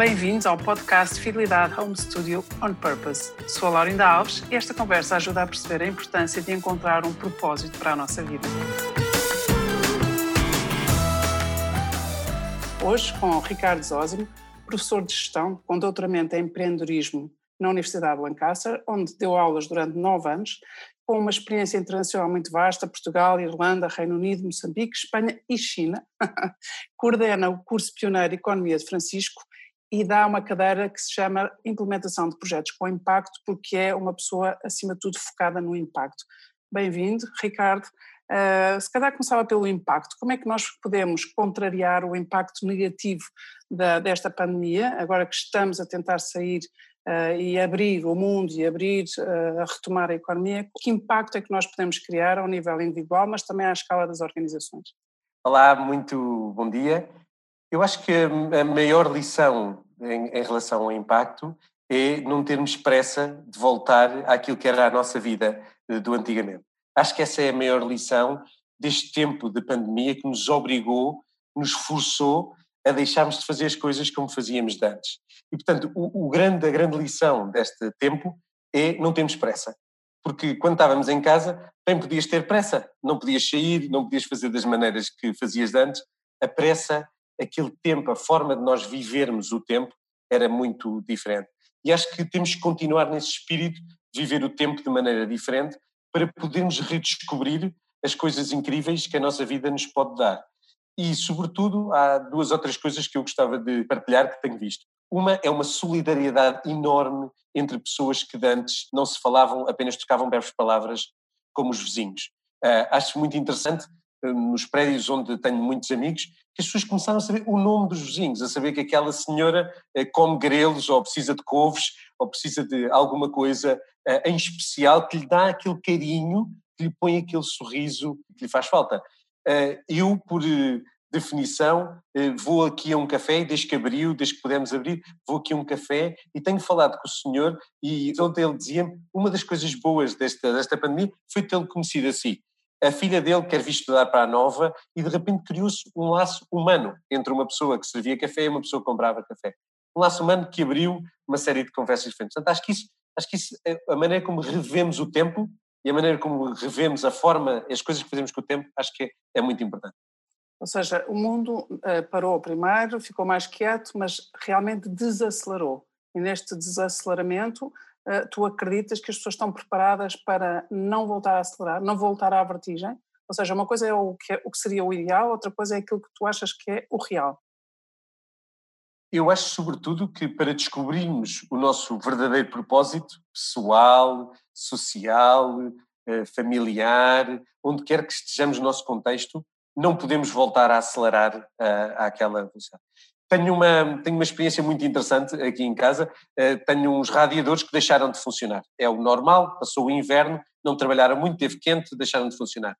Bem-vindos ao podcast Fidelidade Home Studio On Purpose. Sou a Laurinda Alves e esta conversa ajuda a perceber a importância de encontrar um propósito para a nossa vida. Hoje com o Ricardo Zósimo, professor de gestão com doutoramento em empreendedorismo na Universidade de Lancaster, onde deu aulas durante nove anos, com uma experiência internacional muito vasta, Portugal, Irlanda, Reino Unido, Moçambique, Espanha e China. Coordena o curso pioneiro Economia de Francisco e dá uma cadeira que se chama Implementação de Projetos com Impacto, porque é uma pessoa, acima de tudo, focada no impacto. Bem-vindo, Ricardo. Uh, se calhar começava pelo impacto. Como é que nós podemos contrariar o impacto negativo da, desta pandemia, agora que estamos a tentar sair uh, e abrir o mundo e abrir, uh, a retomar a economia? Que impacto é que nós podemos criar ao nível individual, mas também à escala das organizações? Olá, muito bom dia. Eu acho que a maior lição em, em, relação ao impacto é não termos pressa de voltar àquilo que era a nossa vida eh, do antigamente. Acho que essa é a maior lição deste tempo de pandemia que nos obrigou, nos forçou a deixarmos de fazer as coisas como fazíamos antes. E, portanto, o, o grande, a grande lição deste tempo é não termos pressa. Porque quando estávamos em casa, bem podias ter pressa, não podias sair, não podias fazer das maneiras que fazias antes. A pressa aquele tempo, a forma de nós vivermos o tempo era muito diferente. E acho que temos que continuar nesse espírito de viver o tempo de maneira diferente para podermos redescobrir as coisas incríveis que a nossa vida nos pode dar. E, sobretudo, há duas outras coisas que eu gostava de partilhar que tenho visto. Uma é uma solidariedade enorme entre pessoas que antes não se falavam, apenas tocavam breves palavras, como os vizinhos. Uh, acho muito interessante nos prédios onde tenho muitos amigos, que as pessoas começaram a saber o nome dos vizinhos, a saber que aquela senhora eh, come grelos ou precisa de couves ou precisa de alguma coisa eh, em especial que lhe dá aquele carinho, que lhe põe aquele sorriso que lhe faz falta. Eh, eu, por definição, vou aqui a um café, desde que abriu, desde que pudemos abrir, vou aqui a um café e tenho falado com o senhor e ontem ele dizia-me, uma das coisas boas desta, desta pandemia foi tê-lo conhecido assim a filha dele quer vir estudar para a Nova e de repente criou-se um laço humano entre uma pessoa que servia café e uma pessoa que comprava café. Um laço humano que abriu uma série de conversas diferentes. Portanto, acho que isso, acho que isso, é a maneira como revemos o tempo e a maneira como revemos a forma, as coisas que fazemos com o tempo, acho que é, é muito importante. Ou seja, o mundo uh, parou primeiro, ficou mais quieto, mas realmente desacelerou. E neste desaceleramento, eh, tu acreditas que as pessoas estão preparadas para não voltar a acelerar, não voltar à vertigem? Ou seja, uma coisa é o que, é, o que seria o ideal, outra coisa é aquilo que tu achas que é o real. Eu acho, sobretudo, que para descobrirmos o nosso verdadeiro propósito pessoal, social, eh, familiar, onde quer que estejamos no nosso contexto, não podemos voltar a acelerar uh, àquela velocidade. Tenho uma, tenho uma experiência muito interessante aqui em casa. Uh, tenho uns radiadores que deixaram de funcionar. É o normal, passou o inverno, não trabalharam muito, teve quente, deixaram de funcionar.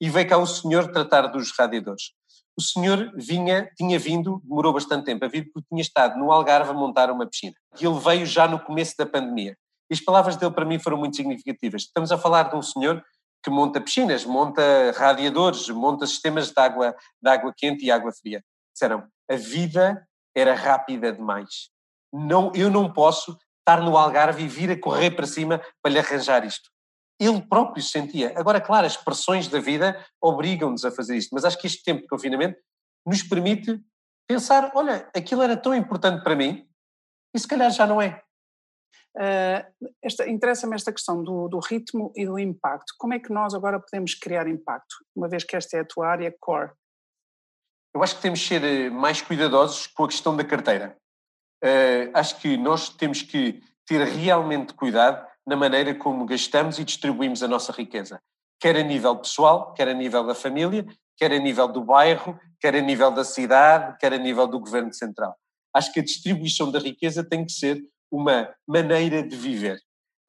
E veio cá o senhor tratar dos radiadores. O senhor vinha, tinha vindo, demorou bastante tempo a vir, porque tinha estado no Algarve a montar uma piscina. E ele veio já no começo da pandemia. E as palavras dele para mim foram muito significativas. Estamos a falar de um senhor que monta piscinas, monta radiadores, monta sistemas de água, de água quente e água fria. Disseram, a vida era rápida demais. Não, eu não posso estar no Algarve e vir a correr para cima para lhe arranjar isto. Ele próprio sentia. Agora, claro, as pressões da vida obrigam-nos a fazer isto, mas acho que este tempo de confinamento nos permite pensar: olha, aquilo era tão importante para mim e se calhar já não é. Uh, Interessa-me esta questão do, do, ritmo e do impacto. Como é que nós agora podemos criar impacto, uma vez que esta é a tua área core? Eu acho que temos que ser eh, mais cuidadosos com a questão da carteira. Uh, acho que nós temos que ter realmente cuidado na maneira como gastamos e distribuímos a nossa riqueza, quer a nível pessoal, quer a nível da família, quer a nível do bairro, quer a nível da cidade, quer a nível do governo central. Acho que a distribuição da riqueza tem que ser uma maneira de viver.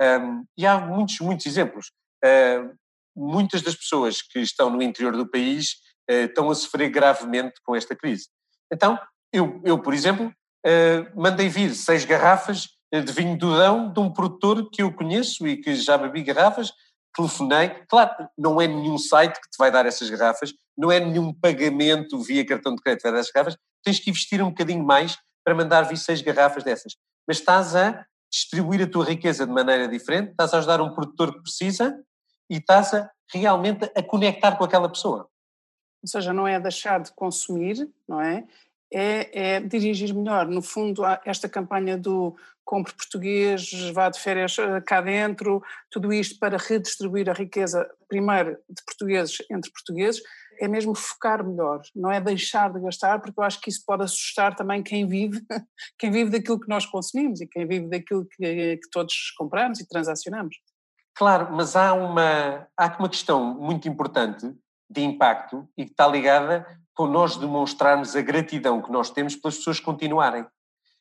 Um, e há muitos, muitos exemplos. Uh, muitas das pessoas que estão no interior do país estão a sofrer gravemente com esta crise. Então, eu, eu por exemplo, uh, mandei vir seis garrafas de vinho do Dão de um produtor que eu conheço e que já bebi garrafas, telefonei. Claro, não é nenhum site que te vai dar essas garrafas, não é nenhum pagamento via cartão de crédito que vai dar essas garrafas, tens que investir um bocadinho mais para mandar vir seis garrafas dessas. Mas estás a distribuir a tua riqueza de maneira diferente, estás a ajudar um produtor que precisa e estás a realmente a conectar com aquela pessoa. Ou seja, não é deixar de consumir, não é? É, é dirigir melhor. No fundo, esta campanha do compre português, vá de férias eh, cá dentro, tudo isto para redistribuir a riqueza, primeiro de portugueses entre portugueses, é mesmo focar melhor, não é deixar de gastar, porque eu acho que isso pode assustar também quem vive, quem vive daquilo que nós consumimos e quem vive daquilo que, que todos compramos e transacionamos. Claro, mas há uma, há uma questão muito importante de impacto e que está ligada com nós demonstrarmos a gratidão que nós temos pelas pessoas continuarem.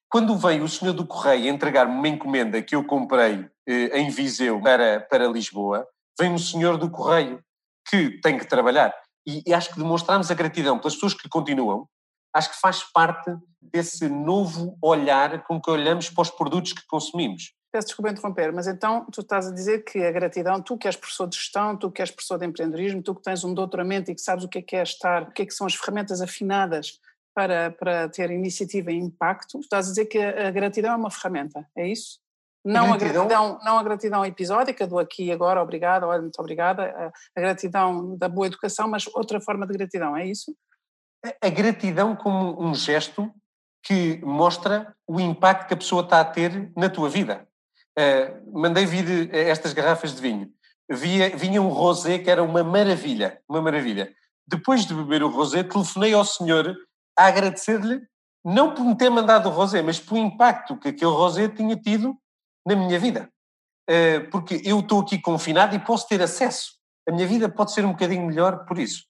Quando veio o senhor do Correio entregar-me uma encomenda que eu comprei eh, em Viseu para, para Lisboa, vem um senhor do Correio que tem que trabalhar. E, e acho que demonstrarmos a gratidão pelas pessoas que continuam, acho que faz parte desse novo olhar com que olhamos para os produtos que consumimos. Peço desculpa interromper, mas então tu estás a dizer que a gratidão, tu que és professor de gestão, tu que és professor de empreendedorismo, tu que tens um doutoramento e que sabes o que é que é estar, o que é que são as ferramentas afinadas para, para ter iniciativa e impacto, tu estás a dizer que a gratidão é uma ferramenta, é isso? Não a gratidão, a gratidão, não a gratidão episódica do aqui e agora, obrigado, olha, muito obrigada, a, a gratidão da boa educação, mas outra forma de gratidão, é isso? A gratidão como um gesto que mostra o impacto que a pessoa está a ter na tua vida. Uh, mandei vir eh, estas garrafas de vinho. Via, vinha um rosé que era uma maravilha, uma maravilha. Depois de beber o rosé, telefonei ao senhor a agradecer-lhe, não por me ter mandado o rosé, mas pelo impacto que aquele rosé tinha tido na minha vida. Uh, porque eu estou aqui confinado e posso ter acesso. A minha vida pode ser um bocadinho melhor por isso.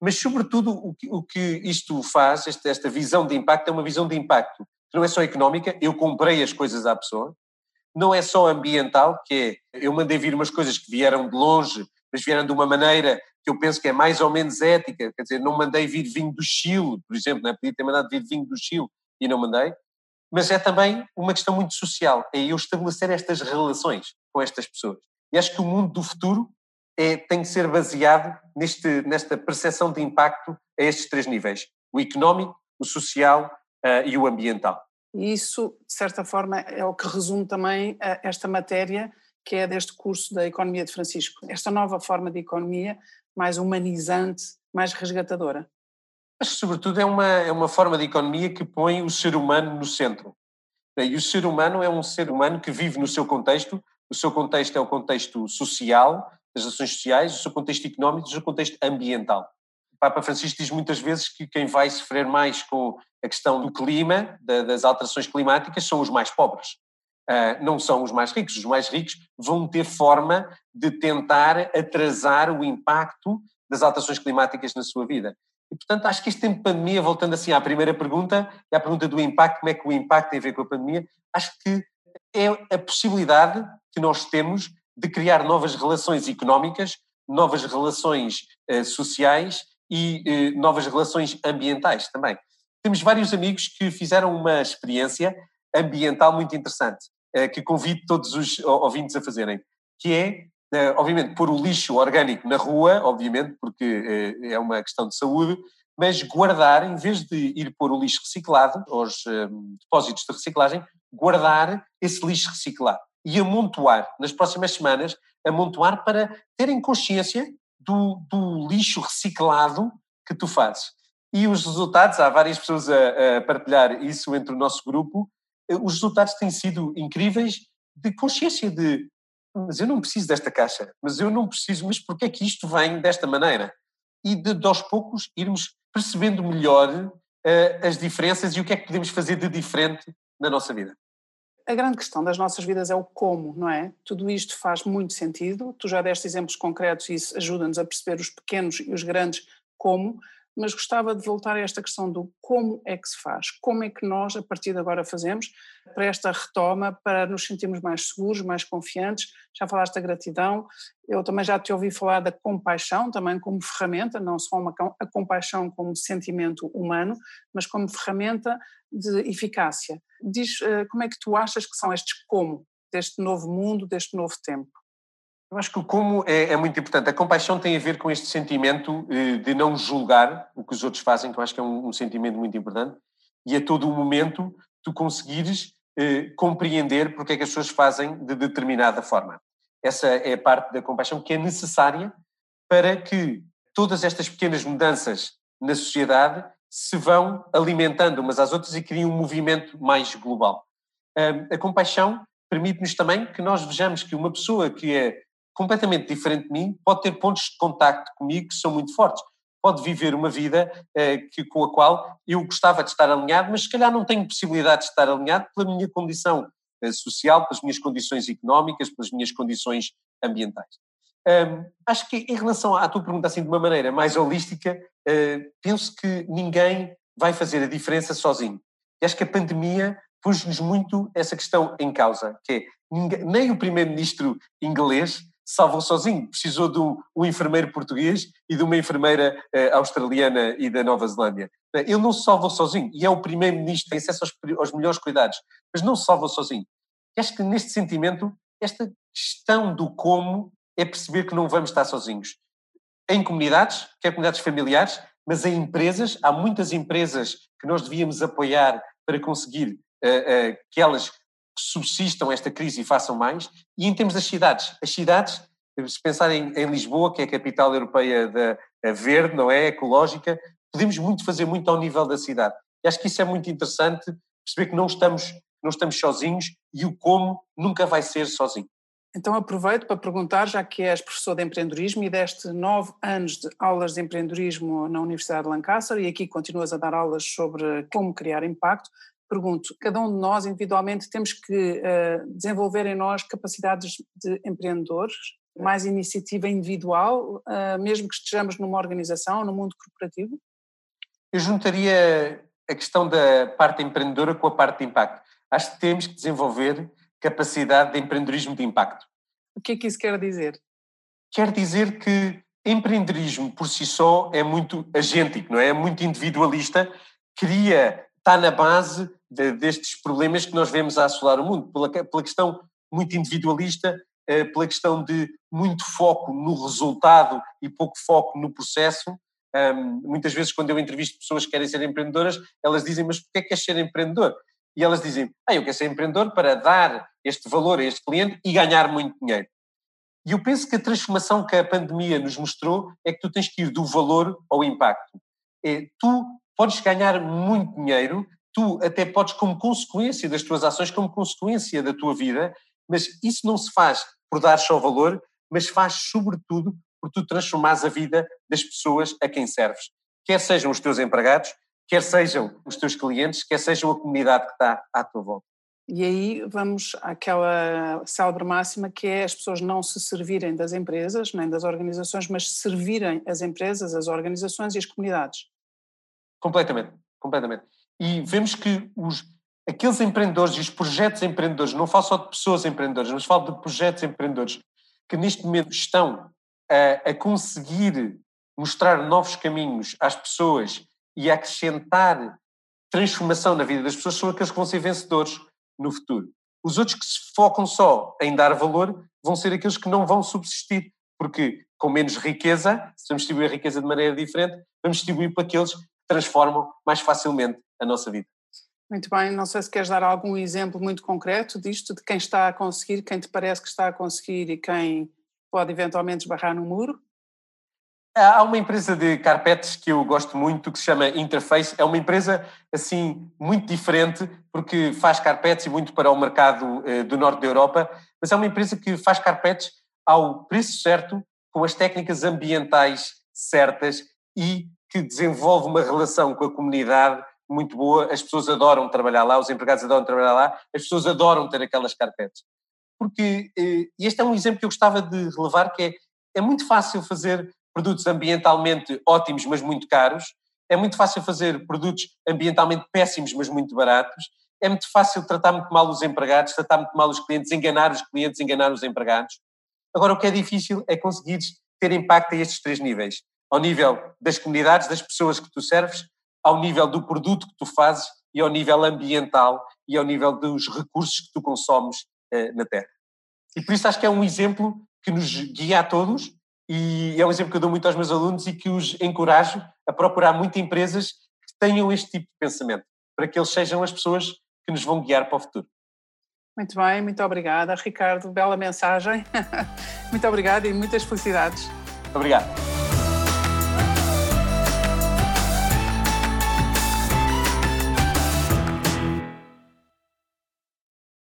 Mas, sobretudo, o que, o que isto faz, esta, esta visão de impacto, é uma visão de impacto que não é só económica, eu comprei as coisas à pessoa, não é só ambiental, que é, eu mandei vir umas coisas que vieram de longe, mas vieram de uma maneira que eu penso que é mais ou menos ética, quer dizer, não mandei vir vinho do Chile, por exemplo, né? podia ter mandado vir vinho do Chile e não mandei, mas é também uma questão muito social, é eu estabelecer estas relações com estas pessoas. E acho que o mundo do futuro é, tem que ser baseado neste, nesta percepção de impacto a estes três níveis, o económico, o social uh, e o ambiental. E isso, de certa forma, é o que resume também eh, esta matéria que é deste curso da Economia de Francisco. Esta nova forma de economia mais humanizante, mais resgatadora. Que, sobretudo, é uma, é uma forma de economia que põe o ser humano no centro. E o ser humano é um ser humano que vive no seu contexto. O seu contexto é o contexto social, das ações sociais, o seu contexto económico, o seu contexto ambiental. Papa Francisco diz muitas vezes que quem vai sofrer mais com a questão do clima, das alterações climáticas, são os mais pobres. Uh, não são os mais ricos. Os mais ricos vão ter forma de tentar atrasar o impacto das alterações climáticas na sua vida. E, portanto, acho que este tempo de pandemia, voltando assim à primeira pergunta, à pergunta do impacto, como é que o impacto tem a ver com a pandemia, acho que é a possibilidade que nós temos de criar novas relações económicas, novas relações uh, sociais e eh, novas relações ambientais também. Temos vários amigos que fizeram uma experiência ambiental muito interessante, eh, que convido todos os ouvintes a fazerem, que é, eh, obviamente, pôr o lixo orgânico na rua, obviamente, porque é uma questão de saúde, mas guardar, em vez de ir pôr o lixo reciclado aos depósitos de reciclagem, guardar esse lixo reciclado e amontoar, nas próximas semanas, amontoar para terem consciência do, do lixo reciclado que tu fazes. E os resultados, há várias pessoas a, a, partilhar isso entre o nosso grupo, eh, os resultados têm sido incríveis de consciência de mas eu não preciso desta caixa, mas eu não preciso, mas porquê é que isto vem desta maneira? E de, de aos poucos irmos percebendo melhor uh, as diferenças e o que é que podemos fazer de diferente na nossa vida a grande questão das nossas vidas é o como, não é? Tudo isto faz muito sentido. Tu já deste exemplos concretos e isso ajuda-nos a perceber os pequenos e os grandes como, mas gostava de voltar a esta questão do como é que se faz, como é que nós, a partir de agora, fazemos para esta retoma, para nos sentirmos mais seguros, mais confiantes. Já falaste da gratidão, eu também já te ouvi falar da compaixão, também como ferramenta, não só uma, a compaixão como sentimento humano, mas como ferramenta de eficácia. Diz uh, como é que tu achas que são estes como, deste novo mundo, deste novo tempo? Eu acho que o como é, é, muito importante. A compaixão tem a ver com este sentimento eh, de não julgar o que os outros fazem, que eu acho que é um, um sentimento muito importante. e a todo o momento tu conseguires eh, compreender porque é que as pessoas fazem de determinada forma. Essa é a parte da compaixão que é necessária para que todas estas pequenas mudanças na sociedade se vão alimentando umas às outras e criem um movimento mais global. A compaixão permite-nos também que nós vejamos que uma pessoa que é completamente diferente de mim pode ter pontos de contacto comigo que são muito fortes. Pode viver uma vida eh, que, com a qual eu gostava de estar alinhado, mas se calhar não tenho possibilidade de estar alinhado pela minha condição eh, social, pelas minhas condições económicas, pelas minhas condições ambientais. Um, acho que em relação à tua pergunta assim de uma maneira mais holística, uh, penso que ninguém vai fazer a diferença sozinho. E acho que a pandemia pôs-nos muito essa questão em causa, que é ninguém, nem o primeiro-ministro inglês salvou sozinho, precisou de um, enfermeiro português e de uma enfermeira uh, australiana e da Nova Zelândia. Ele não se salvou sozinho e é o primeiro-ministro, tem acesso aos, aos melhores cuidados, mas não se salvou sozinho. Acho que neste sentimento, esta questão do como é perceber que não vamos estar sozinhos. Em comunidades, quer comunidades familiares, mas em empresas, há muitas empresas que nós devíamos apoiar para conseguir uh, uh, que elas subsistam esta crise e façam mais. E em termos das cidades, as cidades, se pensarem em Lisboa, que é a capital europeia da verde, não é? Ecológica, podemos muito fazer muito ao nível da cidade. E acho que isso é muito interessante, perceber que não estamos, não estamos sozinhos e o como nunca vai ser sozinho. Então aproveito para perguntar, já que és professor de empreendedorismo e deste nove anos de aulas de empreendedorismo na Universidade de Lancaster e aqui continuas a dar aulas sobre como criar impacto, pergunto, cada um de nós individualmente temos que uh, desenvolver em nós capacidades de empreendedores, mais iniciativa individual, uh, mesmo que estejamos numa organização, no mundo corporativo? Eu juntaria a questão da parte empreendedora com a parte de impacto. Acho que temos que desenvolver capacidade de empreendedorismo de impacto. O que é que isso quer dizer? Quer dizer que empreendedorismo por si só é muito agêntico, não é? É muito individualista, cria, está na base de, destes problemas que nós vemos a assolar o mundo, pela, pela questão muito individualista, eh, pela questão de muito foco no resultado e pouco foco no processo. Um, muitas vezes, quando eu entrevisto pessoas que querem ser empreendedoras, elas dizem: Mas porquê é que queres ser empreendedor? e elas dizem, ah, eu quero ser empreendedor para dar este valor a este cliente e ganhar muito dinheiro. E eu penso que a transformação que a pandemia nos mostrou é que tu tens que ir do valor ao impacto. É, tu podes ganhar muito dinheiro, tu até podes, como consequência das tuas ações, como consequência da tua vida, mas isso não se faz por dar só valor, mas faz sobretudo por tu transformares a vida das pessoas a quem serves. Quer sejam os teus empregados, quer sejam os teus clientes, quer sejam a comunidade que está à tua volta. E aí vamos àquela célebre máxima que é as pessoas não se servirem das empresas, nem das organizações, mas servirem as empresas, as organizações e as comunidades. Completamente, completamente. E vemos que os, aqueles empreendedores e os projetos empreendedores, não falo só de pessoas empreendedoras, mas falo de projetos empreendedores que neste momento estão a, a conseguir mostrar novos caminhos às pessoas e acrescentar transformação na vida das pessoas são aqueles que vão ser vencedores no futuro. Os outros que se focam só em dar valor vão ser aqueles que não vão subsistir, porque com menos riqueza, se vamos distribuir a riqueza de maneira diferente, vamos distribuir para aqueles que transformam mais facilmente a nossa vida. Muito bem, não sei se queres dar algum exemplo muito concreto disto, de quem está a conseguir, quem te parece que está a conseguir e quem pode eventualmente esbarrar no muro? Há uma empresa de carpetes que eu gosto muito que se chama Interface. É uma empresa assim muito diferente porque faz carpetes e muito para o mercado eh, do norte da Europa, mas é uma empresa que faz carpetes ao preço certo, com as técnicas ambientais certas e que desenvolve uma relação com a comunidade muito boa. As pessoas adoram trabalhar lá, os empregados adoram trabalhar lá, as pessoas adoram ter aquelas carpetes. Porque eh, este é um exemplo que eu gostava de relevar que é, é muito fácil fazer produtos ambientalmente ótimos, mas muito caros. É muito fácil fazer produtos ambientalmente péssimos, mas muito baratos. É muito fácil tratar muito mal os empregados, tratar muito mal os clientes, enganar os clientes, enganar os empregados. Agora, o que é difícil é conseguir ter impacto a estes três níveis. Ao nível das comunidades, das pessoas que tu serves, ao nível do produto que tu fazes e ao nível ambiental e ao nível dos recursos que tu consomes eh, na Terra. E por isso acho que é um exemplo que nos guia a todos e é um exemplo que eu dou muito aos meus alunos e que os encorajo a procurar muito empresas que tenham este tipo de pensamento, para que eles sejam as pessoas que nos vão guiar para o futuro. Muito bem, muito obrigada, Ricardo. Bela mensagem. muito obrigada e muitas felicidades. Obrigado.